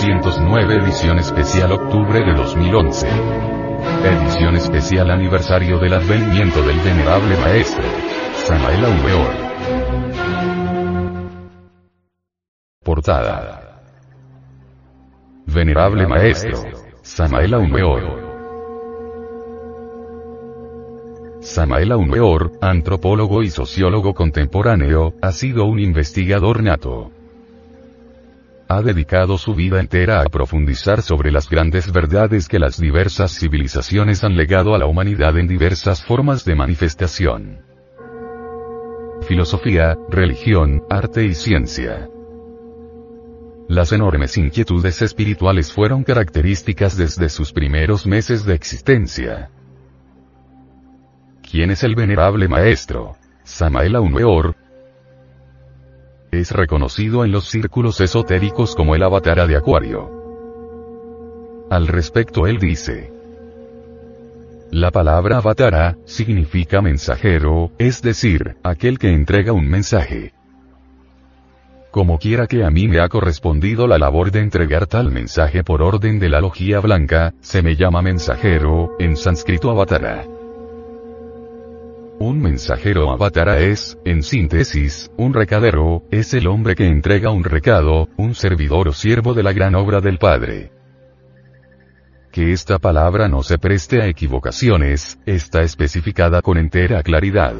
1909 edición especial octubre de 2011. Edición especial aniversario del advenimiento del venerable maestro. Samael Aumeor. Portada. Venerable maestro. Samael Aumeor. Samael Aumeor, antropólogo y sociólogo contemporáneo, ha sido un investigador nato ha dedicado su vida entera a profundizar sobre las grandes verdades que las diversas civilizaciones han legado a la humanidad en diversas formas de manifestación. Filosofía, religión, arte y ciencia. Las enormes inquietudes espirituales fueron características desde sus primeros meses de existencia. ¿Quién es el venerable maestro? Samael Aumeor, es reconocido en los círculos esotéricos como el avatar de Acuario. Al respecto él dice, la palabra avatara significa mensajero, es decir, aquel que entrega un mensaje. Como quiera que a mí me ha correspondido la labor de entregar tal mensaje por orden de la logía blanca, se me llama mensajero, en sánscrito avatara. Un mensajero avatara es, en síntesis, un recadero, es el hombre que entrega un recado, un servidor o siervo de la gran obra del Padre. Que esta palabra no se preste a equivocaciones, está especificada con entera claridad.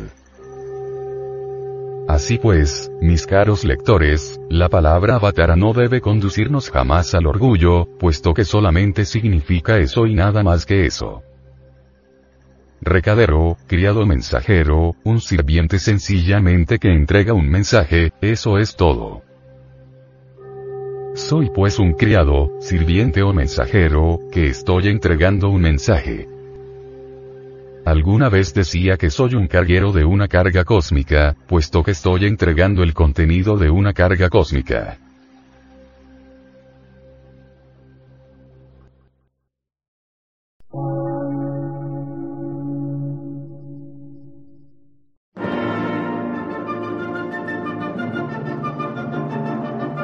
Así pues, mis caros lectores, la palabra avatara no debe conducirnos jamás al orgullo, puesto que solamente significa eso y nada más que eso recadero, criado mensajero, un sirviente sencillamente que entrega un mensaje, eso es todo. Soy pues un criado, sirviente o mensajero, que estoy entregando un mensaje. Alguna vez decía que soy un carguero de una carga cósmica, puesto que estoy entregando el contenido de una carga cósmica.